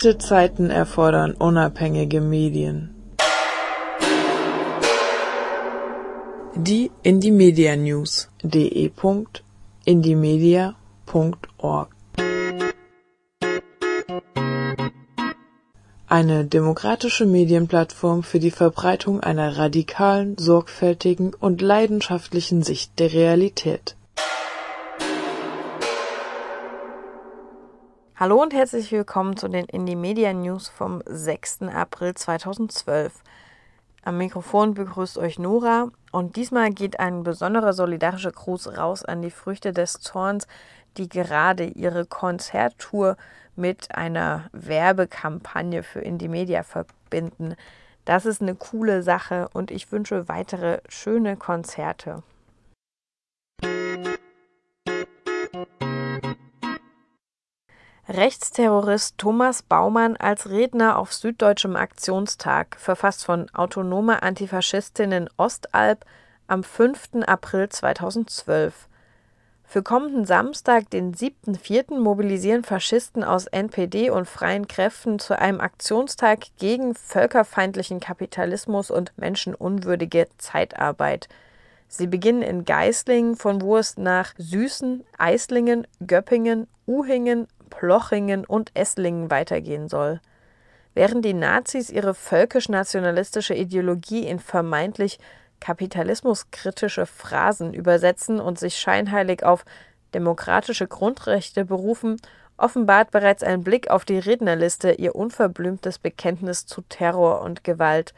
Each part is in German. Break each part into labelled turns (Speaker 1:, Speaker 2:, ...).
Speaker 1: Harte Zeiten erfordern unabhängige Medien. Die Indymedia News de.indymedia.org Eine demokratische Medienplattform für die Verbreitung einer radikalen, sorgfältigen und leidenschaftlichen Sicht der Realität.
Speaker 2: Hallo und herzlich willkommen zu den Indie Media News vom 6. April 2012. Am Mikrofon begrüßt euch Nora und diesmal geht ein besonderer solidarischer Gruß raus an die Früchte des Zorns, die gerade ihre Konzerttour mit einer Werbekampagne für Indie Media verbinden. Das ist eine coole Sache und ich wünsche weitere schöne Konzerte. Rechtsterrorist Thomas Baumann als Redner auf Süddeutschem Aktionstag, verfasst von Autonome Antifaschistinnen Ostalb am 5. April 2012. Für kommenden Samstag, den 7.4., mobilisieren Faschisten aus NPD und freien Kräften zu einem Aktionstag gegen völkerfeindlichen Kapitalismus und menschenunwürdige Zeitarbeit. Sie beginnen in Geislingen, von wo es nach Süßen, Eislingen, Göppingen, Uhingen, Plochingen und Esslingen weitergehen soll. Während die Nazis ihre völkisch-nationalistische Ideologie in vermeintlich kapitalismuskritische Phrasen übersetzen und sich scheinheilig auf demokratische Grundrechte berufen, offenbart bereits ein Blick auf die Rednerliste ihr unverblümtes Bekenntnis zu Terror und Gewalt.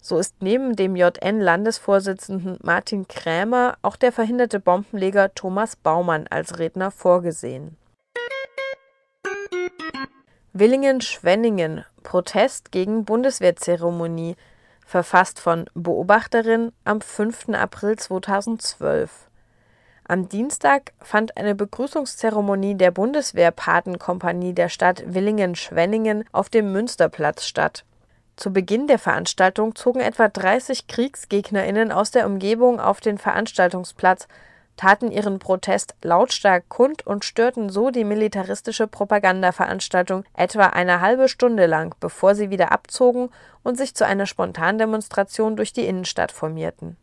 Speaker 2: So ist neben dem JN-Landesvorsitzenden Martin Krämer auch der verhinderte Bombenleger Thomas Baumann als Redner vorgesehen. Willingen-Schwenningen Protest gegen Bundeswehrzeremonie verfasst von Beobachterin am 5. April 2012. Am Dienstag fand eine Begrüßungszeremonie der Bundeswehrpatenkompanie der Stadt Willingen-Schwenningen auf dem Münsterplatz statt. Zu Beginn der Veranstaltung zogen etwa 30 KriegsgegnerInnen aus der Umgebung auf den Veranstaltungsplatz, taten ihren Protest lautstark kund und störten so die militaristische Propagandaveranstaltung etwa eine halbe Stunde lang, bevor sie wieder abzogen und sich zu einer Spontandemonstration durch die Innenstadt formierten.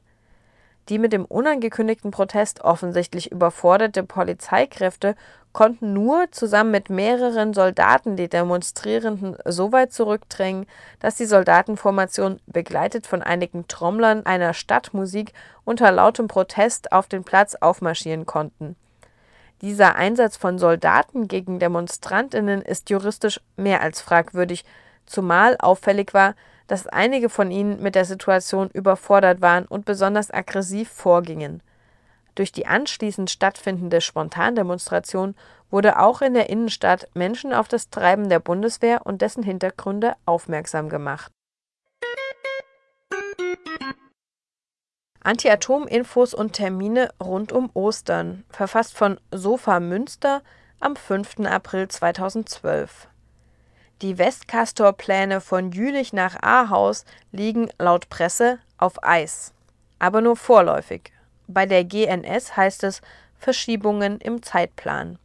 Speaker 2: Die mit dem unangekündigten Protest offensichtlich überforderte Polizeikräfte konnten nur zusammen mit mehreren Soldaten die Demonstrierenden so weit zurückdrängen, dass die Soldatenformation, begleitet von einigen Trommlern einer Stadtmusik, unter lautem Protest auf den Platz aufmarschieren konnten. Dieser Einsatz von Soldaten gegen Demonstrantinnen ist juristisch mehr als fragwürdig, zumal auffällig war, dass einige von ihnen mit der Situation überfordert waren und besonders aggressiv vorgingen. Durch die anschließend stattfindende Spontandemonstration wurde auch in der Innenstadt Menschen auf das Treiben der Bundeswehr und dessen Hintergründe aufmerksam gemacht. Anti-Atom-Infos und Termine rund um Ostern, verfasst von Sofa Münster am 5. April 2012. Die Westcastor-Pläne von Jülich nach Ahaus liegen laut Presse auf Eis, aber nur vorläufig. Bei der GNS heißt es Verschiebungen im Zeitplan.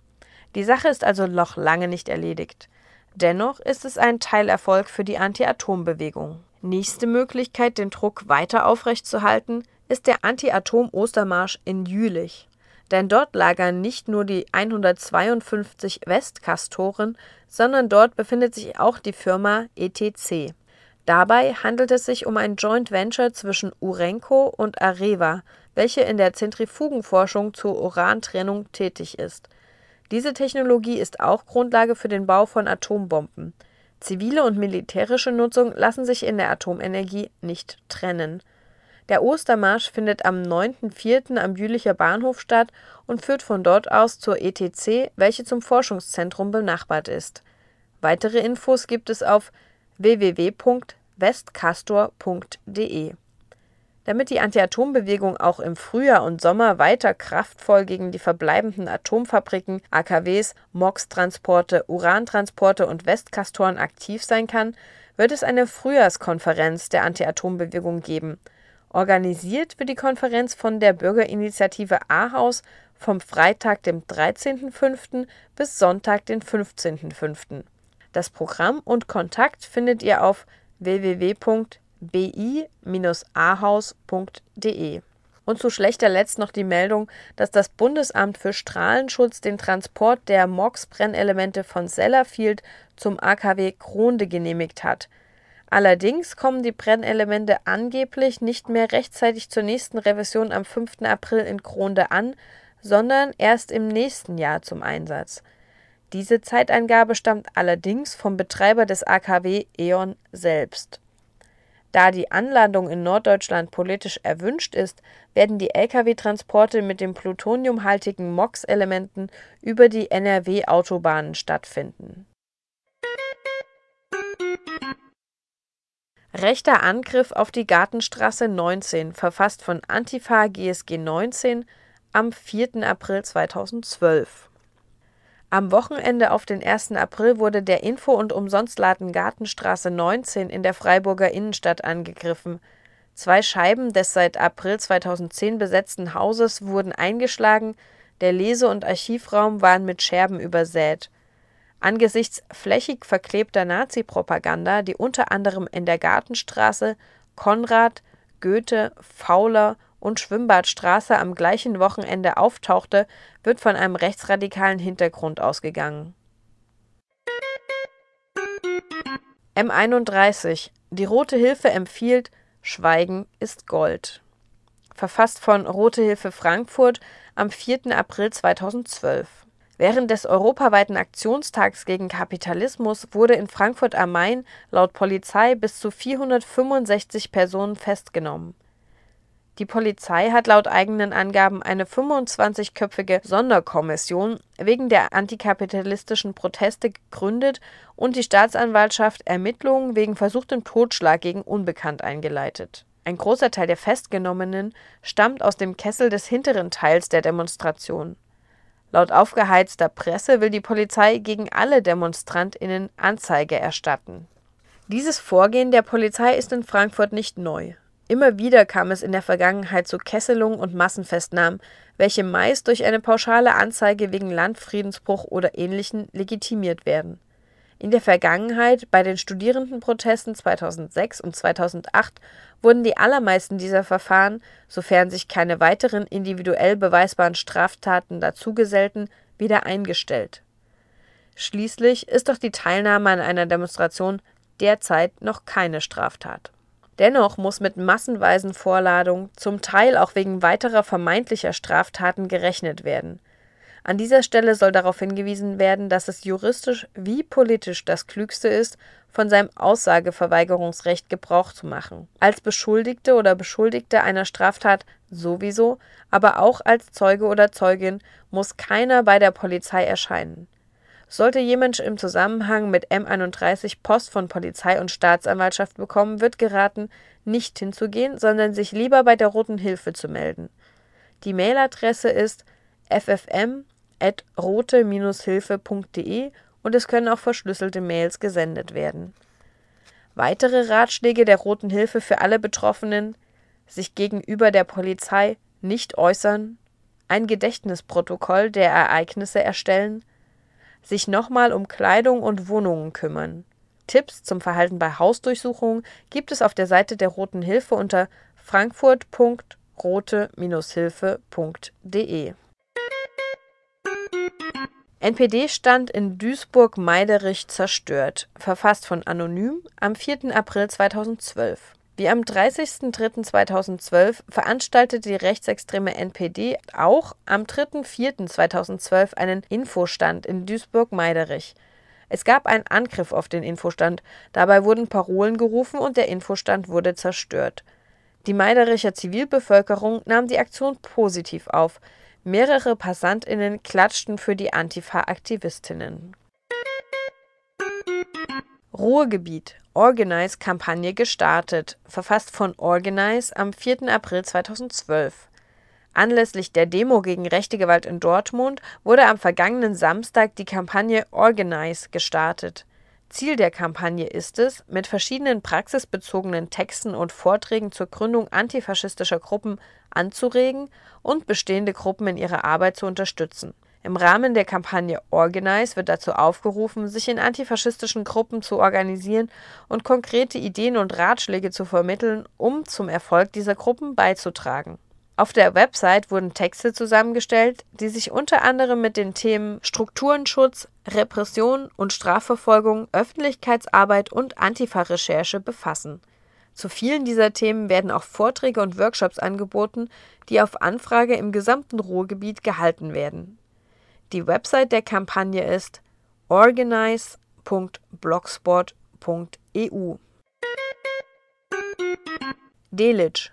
Speaker 2: Die Sache ist also noch lange nicht erledigt. Dennoch ist es ein Teilerfolg für die Anti-Atom-Bewegung. Nächste Möglichkeit, den Druck weiter aufrechtzuerhalten, ist der Anti-Atom-Ostermarsch in Jülich denn dort lagern nicht nur die 152 Westkastoren, sondern dort befindet sich auch die Firma ETC. Dabei handelt es sich um ein Joint Venture zwischen Urenco und Areva, welche in der Zentrifugenforschung zur Urantrennung tätig ist. Diese Technologie ist auch Grundlage für den Bau von Atombomben. Zivile und militärische Nutzung lassen sich in der Atomenergie nicht trennen. Der Ostermarsch findet am 9.4. am Jülicher Bahnhof statt und führt von dort aus zur ETC, welche zum Forschungszentrum benachbart ist. Weitere Infos gibt es auf www.westcastor.de. Damit die Anti-Atom-Bewegung auch im Frühjahr und Sommer weiter kraftvoll gegen die verbleibenden Atomfabriken, AKWs, MOX-Transporte, Urantransporte und Westcastoren aktiv sein kann, wird es eine Frühjahrskonferenz der Anti-Atom-Bewegung geben – Organisiert wird die Konferenz von der Bürgerinitiative Ahaus vom Freitag, dem 13.05. bis Sonntag, den 15.05. Das Programm und Kontakt findet ihr auf www.bi-ahaus.de. Und zu schlechter Letzt noch die Meldung, dass das Bundesamt für Strahlenschutz den Transport der MOX-Brennelemente von Sellafield zum AKW Kronde genehmigt hat. Allerdings kommen die Brennelemente angeblich nicht mehr rechtzeitig zur nächsten Revision am 5. April in Kronde an, sondern erst im nächsten Jahr zum Einsatz. Diese Zeitangabe stammt allerdings vom Betreiber des AKW E.ON selbst. Da die Anlandung in Norddeutschland politisch erwünscht ist, werden die Lkw-Transporte mit den plutoniumhaltigen MOX-Elementen über die NRW-Autobahnen stattfinden. Rechter Angriff auf die Gartenstraße 19, verfasst von Antifa GSG 19 am 4. April 2012. Am Wochenende auf den 1. April wurde der Info- und Umsonstladen Gartenstraße 19 in der Freiburger Innenstadt angegriffen. Zwei Scheiben des seit April 2010 besetzten Hauses wurden eingeschlagen, der Lese- und Archivraum waren mit Scherben übersät. Angesichts flächig verklebter Nazi-Propaganda, die unter anderem in der Gartenstraße, Konrad, Goethe, Fauler und Schwimmbadstraße am gleichen Wochenende auftauchte, wird von einem rechtsradikalen Hintergrund ausgegangen. M31 Die Rote Hilfe empfiehlt Schweigen ist Gold. Verfasst von Rote Hilfe Frankfurt am 4. April 2012. Während des europaweiten Aktionstags gegen Kapitalismus wurde in Frankfurt am Main laut Polizei bis zu 465 Personen festgenommen. Die Polizei hat laut eigenen Angaben eine 25-köpfige Sonderkommission wegen der antikapitalistischen Proteste gegründet und die Staatsanwaltschaft Ermittlungen wegen versuchtem Totschlag gegen Unbekannt eingeleitet. Ein großer Teil der Festgenommenen stammt aus dem Kessel des hinteren Teils der Demonstration. Laut aufgeheizter Presse will die Polizei gegen alle DemonstrantInnen Anzeige erstatten. Dieses Vorgehen der Polizei ist in Frankfurt nicht neu. Immer wieder kam es in der Vergangenheit zu Kesselungen und Massenfestnahmen, welche meist durch eine pauschale Anzeige wegen Landfriedensbruch oder Ähnlichem legitimiert werden. In der Vergangenheit, bei den Studierendenprotesten 2006 und 2008, wurden die allermeisten dieser Verfahren, sofern sich keine weiteren individuell beweisbaren Straftaten dazugesellten, wieder eingestellt. Schließlich ist doch die Teilnahme an einer Demonstration derzeit noch keine Straftat Dennoch muss mit massenweisen Vorladungen, zum Teil auch wegen weiterer vermeintlicher Straftaten, gerechnet werden. An dieser Stelle soll darauf hingewiesen werden, dass es juristisch wie politisch das Klügste ist, von seinem Aussageverweigerungsrecht Gebrauch zu machen. Als Beschuldigte oder Beschuldigte einer Straftat sowieso, aber auch als Zeuge oder Zeugin muss keiner bei der Polizei erscheinen. Sollte jemand im Zusammenhang mit M31 Post von Polizei und Staatsanwaltschaft bekommen, wird geraten, nicht hinzugehen, sondern sich lieber bei der Roten Hilfe zu melden. Die Mailadresse ist ffm.rote-hilfe.de und es können auch verschlüsselte Mails gesendet werden. Weitere Ratschläge der Roten Hilfe für alle Betroffenen sich gegenüber der Polizei nicht äußern, ein Gedächtnisprotokoll der Ereignisse erstellen, sich nochmal um Kleidung und Wohnungen kümmern. Tipps zum Verhalten bei Hausdurchsuchungen gibt es auf der Seite der Roten Hilfe unter frankfurt.rote-hilfe.de. NPD-Stand in Duisburg-Meiderich zerstört, verfasst von Anonym am 4. April 2012. Wie am 30.03.2012 veranstaltete die rechtsextreme NPD auch am 3.04.2012 einen Infostand in Duisburg-Meiderich. Es gab einen Angriff auf den Infostand, dabei wurden Parolen gerufen und der Infostand wurde zerstört. Die Meidericher Zivilbevölkerung nahm die Aktion positiv auf. Mehrere PassantInnen klatschten für die Antifa-Aktivistinnen. Ruhrgebiet Organize-Kampagne gestartet, verfasst von Organize am 4. April 2012. Anlässlich der Demo gegen rechte Gewalt in Dortmund wurde am vergangenen Samstag die Kampagne Organize gestartet. Ziel der Kampagne ist es, mit verschiedenen praxisbezogenen Texten und Vorträgen zur Gründung antifaschistischer Gruppen anzuregen und bestehende Gruppen in ihrer Arbeit zu unterstützen Im Rahmen der Kampagne Organize wird dazu aufgerufen, sich in antifaschistischen Gruppen zu organisieren und konkrete Ideen und Ratschläge zu vermitteln, um zum Erfolg dieser Gruppen beizutragen. Auf der Website wurden Texte zusammengestellt, die sich unter anderem mit den Themen Strukturenschutz, Repression und Strafverfolgung, Öffentlichkeitsarbeit und Antifa-Recherche befassen. Zu vielen dieser Themen werden auch Vorträge und Workshops angeboten, die auf Anfrage im gesamten Ruhrgebiet gehalten werden. Die Website der Kampagne ist organize.blogspot.eu. Delitzsch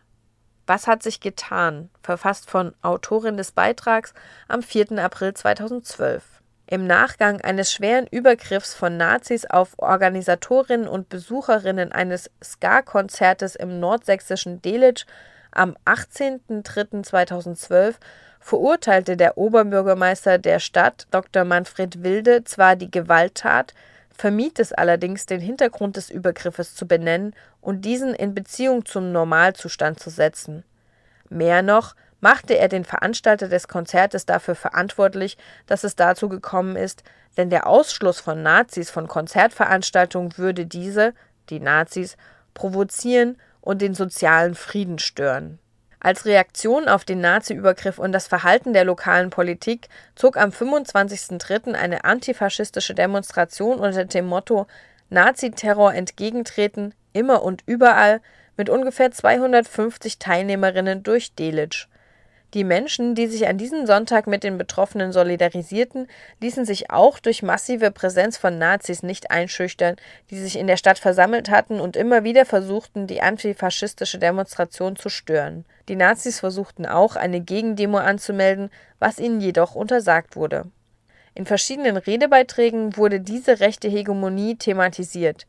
Speaker 2: Was hat sich getan? verfasst von Autorin des Beitrags am 4. April 2012. Im Nachgang eines schweren Übergriffs von Nazis auf Organisatorinnen und Besucherinnen eines Ska-Konzertes im nordsächsischen Delitzsch am 18.03.2012 verurteilte der Oberbürgermeister der Stadt, Dr. Manfred Wilde, zwar die Gewalttat, vermied es allerdings, den Hintergrund des Übergriffes zu benennen und diesen in Beziehung zum Normalzustand zu setzen. Mehr noch machte er den Veranstalter des Konzertes dafür verantwortlich, dass es dazu gekommen ist, denn der Ausschluss von Nazis von Konzertveranstaltungen würde diese, die Nazis, provozieren und den sozialen Frieden stören. Als Reaktion auf den Nazi-Übergriff und das Verhalten der lokalen Politik zog am 25.03. eine antifaschistische Demonstration unter dem Motto Naziterror entgegentreten, immer und überall mit ungefähr 250 Teilnehmerinnen durch Delitzsch. Die Menschen, die sich an diesem Sonntag mit den Betroffenen solidarisierten, ließen sich auch durch massive Präsenz von Nazis nicht einschüchtern, die sich in der Stadt versammelt hatten und immer wieder versuchten, die antifaschistische Demonstration zu stören. Die Nazis versuchten auch, eine Gegendemo anzumelden, was ihnen jedoch untersagt wurde. In verschiedenen Redebeiträgen wurde diese rechte Hegemonie thematisiert.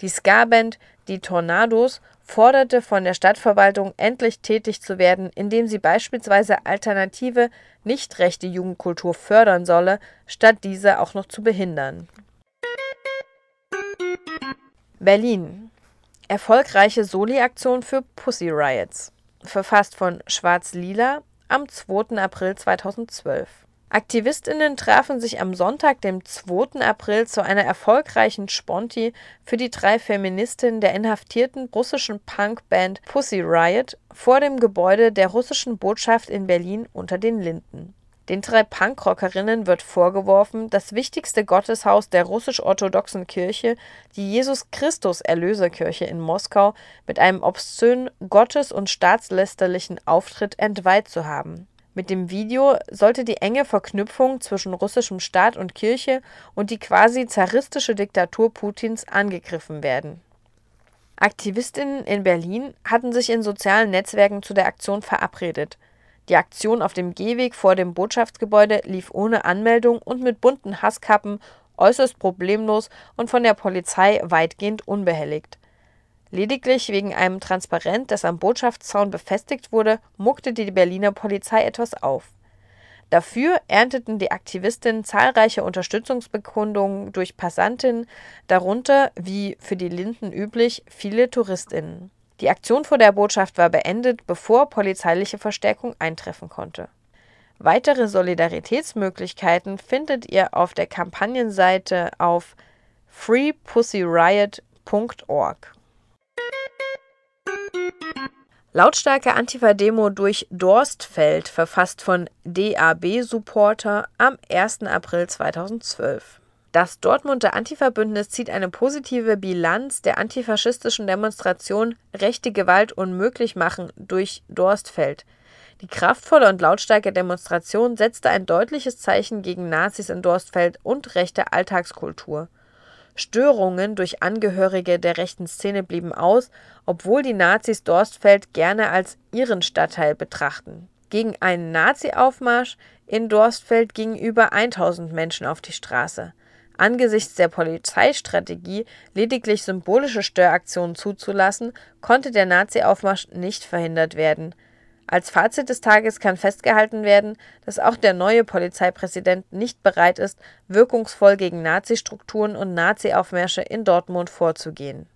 Speaker 2: Die Ska-Band Die Tornados forderte von der Stadtverwaltung, endlich tätig zu werden, indem sie beispielsweise alternative, nicht rechte Jugendkultur fördern solle, statt diese auch noch zu behindern. Berlin. Erfolgreiche Soli-Aktion für Pussy Riots. Verfasst von Schwarz-Lila am 2. April 2012. Aktivistinnen trafen sich am Sonntag, dem 2. April, zu einer erfolgreichen Sponti für die drei Feministinnen der inhaftierten russischen Punkband Pussy Riot vor dem Gebäude der russischen Botschaft in Berlin unter den Linden. Den drei Punkrockerinnen wird vorgeworfen, das wichtigste Gotteshaus der russisch-orthodoxen Kirche, die Jesus-Christus-Erlöserkirche in Moskau, mit einem obszönen, gottes- und staatslästerlichen Auftritt entweiht zu haben mit dem Video sollte die enge Verknüpfung zwischen russischem Staat und Kirche und die quasi zaristische Diktatur Putins angegriffen werden. Aktivistinnen in Berlin hatten sich in sozialen Netzwerken zu der Aktion verabredet. Die Aktion auf dem Gehweg vor dem Botschaftsgebäude lief ohne Anmeldung und mit bunten Hasskappen äußerst problemlos und von der Polizei weitgehend unbehelligt. Lediglich wegen einem Transparent, das am Botschaftszaun befestigt wurde, muckte die Berliner Polizei etwas auf. Dafür ernteten die Aktivistinnen zahlreiche Unterstützungsbekundungen durch Passantinnen, darunter, wie für die Linden üblich, viele Touristinnen. Die Aktion vor der Botschaft war beendet, bevor polizeiliche Verstärkung eintreffen konnte. Weitere Solidaritätsmöglichkeiten findet ihr auf der Kampagnenseite auf freepussyriot.org. Lautstarke Antifa-Demo durch Dorstfeld, verfasst von DAB-Supporter am 1. April 2012. Das Dortmunder Antifa-Bündnis zieht eine positive Bilanz der antifaschistischen Demonstration Rechte Gewalt unmöglich machen durch Dorstfeld. Die kraftvolle und lautstarke Demonstration setzte ein deutliches Zeichen gegen Nazis in Dorstfeld und rechte Alltagskultur. Störungen durch Angehörige der rechten Szene blieben aus, obwohl die Nazis Dorstfeld gerne als ihren Stadtteil betrachten. Gegen einen Nazi-Aufmarsch in Dorstfeld gingen über 1000 Menschen auf die Straße. Angesichts der Polizeistrategie, lediglich symbolische Störaktionen zuzulassen, konnte der Nazi-Aufmarsch nicht verhindert werden. Als Fazit des Tages kann festgehalten werden, dass auch der neue Polizeipräsident nicht bereit ist, wirkungsvoll gegen Nazi-Strukturen und Nazi-Aufmärsche in Dortmund vorzugehen.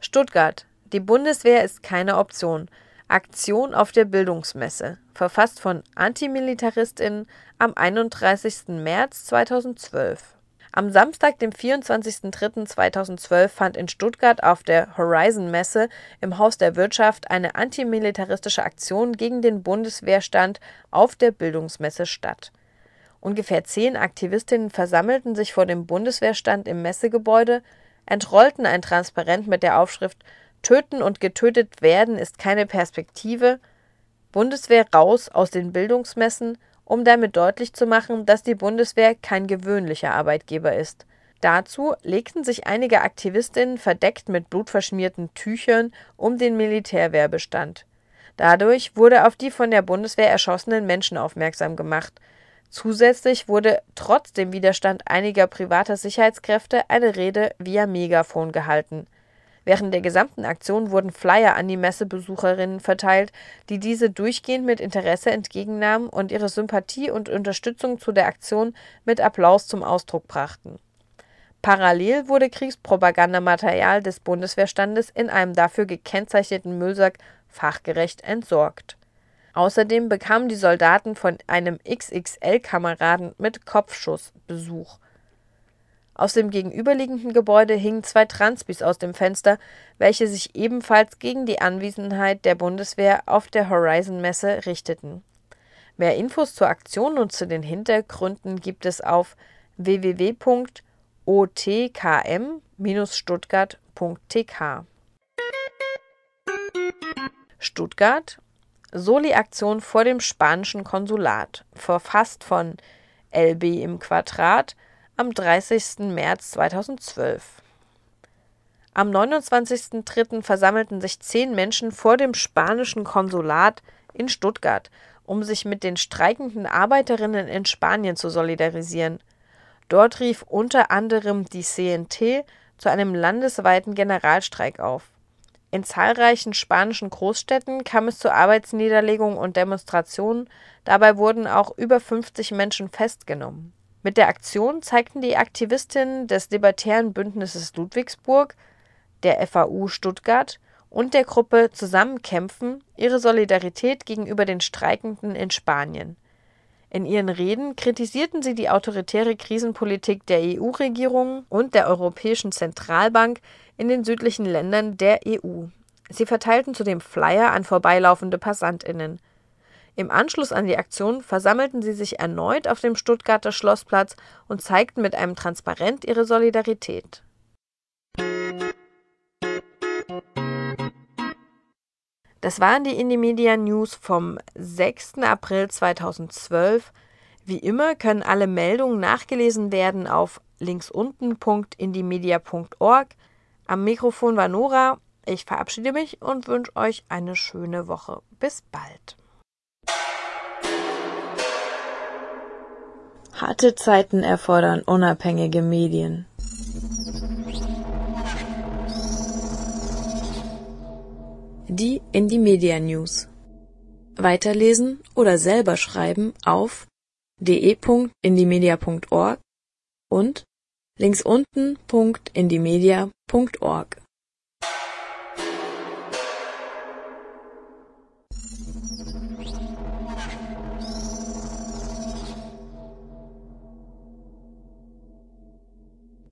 Speaker 2: Stuttgart. Die Bundeswehr ist keine Option. Aktion auf der Bildungsmesse, verfasst von Antimilitaristinnen am 31. März 2012. Am Samstag, dem 24.03.2012, fand in Stuttgart auf der Horizon-Messe im Haus der Wirtschaft eine antimilitaristische Aktion gegen den Bundeswehrstand auf der Bildungsmesse statt. Ungefähr zehn Aktivistinnen versammelten sich vor dem Bundeswehrstand im Messegebäude, entrollten ein Transparent mit der Aufschrift Töten und getötet werden ist keine Perspektive, Bundeswehr raus aus den Bildungsmessen, um damit deutlich zu machen, dass die Bundeswehr kein gewöhnlicher Arbeitgeber ist. Dazu legten sich einige Aktivistinnen verdeckt mit blutverschmierten Tüchern um den Militärwehrbestand. Dadurch wurde auf die von der Bundeswehr erschossenen Menschen aufmerksam gemacht. Zusätzlich wurde trotz dem Widerstand einiger privater Sicherheitskräfte eine Rede via Megafon gehalten. Während der gesamten Aktion wurden Flyer an die Messebesucherinnen verteilt, die diese durchgehend mit Interesse entgegennahmen und ihre Sympathie und Unterstützung zu der Aktion mit Applaus zum Ausdruck brachten. Parallel wurde Kriegspropagandamaterial des Bundeswehrstandes in einem dafür gekennzeichneten Müllsack fachgerecht entsorgt. Außerdem bekamen die Soldaten von einem XXL-Kameraden mit Kopfschuss Besuch aus dem gegenüberliegenden Gebäude hingen zwei Transbis aus dem Fenster, welche sich ebenfalls gegen die Anwesenheit der Bundeswehr auf der Horizon-Messe richteten. Mehr Infos zur Aktion und zu den Hintergründen gibt es auf www.otkm-stuttgart.tk. Stuttgart Soli-Aktion vor dem spanischen Konsulat, verfasst von LB im Quadrat am 30. März 2012. Am 29.03. versammelten sich zehn Menschen vor dem spanischen Konsulat in Stuttgart, um sich mit den streikenden Arbeiterinnen in Spanien zu solidarisieren. Dort rief unter anderem die CNT zu einem landesweiten Generalstreik auf. In zahlreichen spanischen Großstädten kam es zu Arbeitsniederlegungen und Demonstrationen, dabei wurden auch über 50 Menschen festgenommen. Mit der Aktion zeigten die Aktivistinnen des Libertären Bündnisses Ludwigsburg, der FAU Stuttgart und der Gruppe Zusammenkämpfen ihre Solidarität gegenüber den Streikenden in Spanien. In ihren Reden kritisierten sie die autoritäre Krisenpolitik der EU-Regierungen und der Europäischen Zentralbank in den südlichen Ländern der EU. Sie verteilten zudem Flyer an vorbeilaufende Passantinnen. Im Anschluss an die Aktion versammelten sie sich erneut auf dem Stuttgarter Schlossplatz und zeigten mit einem Transparent ihre Solidarität. Das waren die Indie News vom 6. April 2012. Wie immer können alle Meldungen nachgelesen werden auf linksunten.indiemedia.org. Am Mikrofon war Nora. Ich verabschiede mich und wünsche euch eine schöne Woche. Bis bald.
Speaker 1: Harte Zeiten erfordern unabhängige Medien. Die Indie Media News. Weiterlesen oder selber schreiben auf de.indiemedia.org und links unten.indiemedia.org.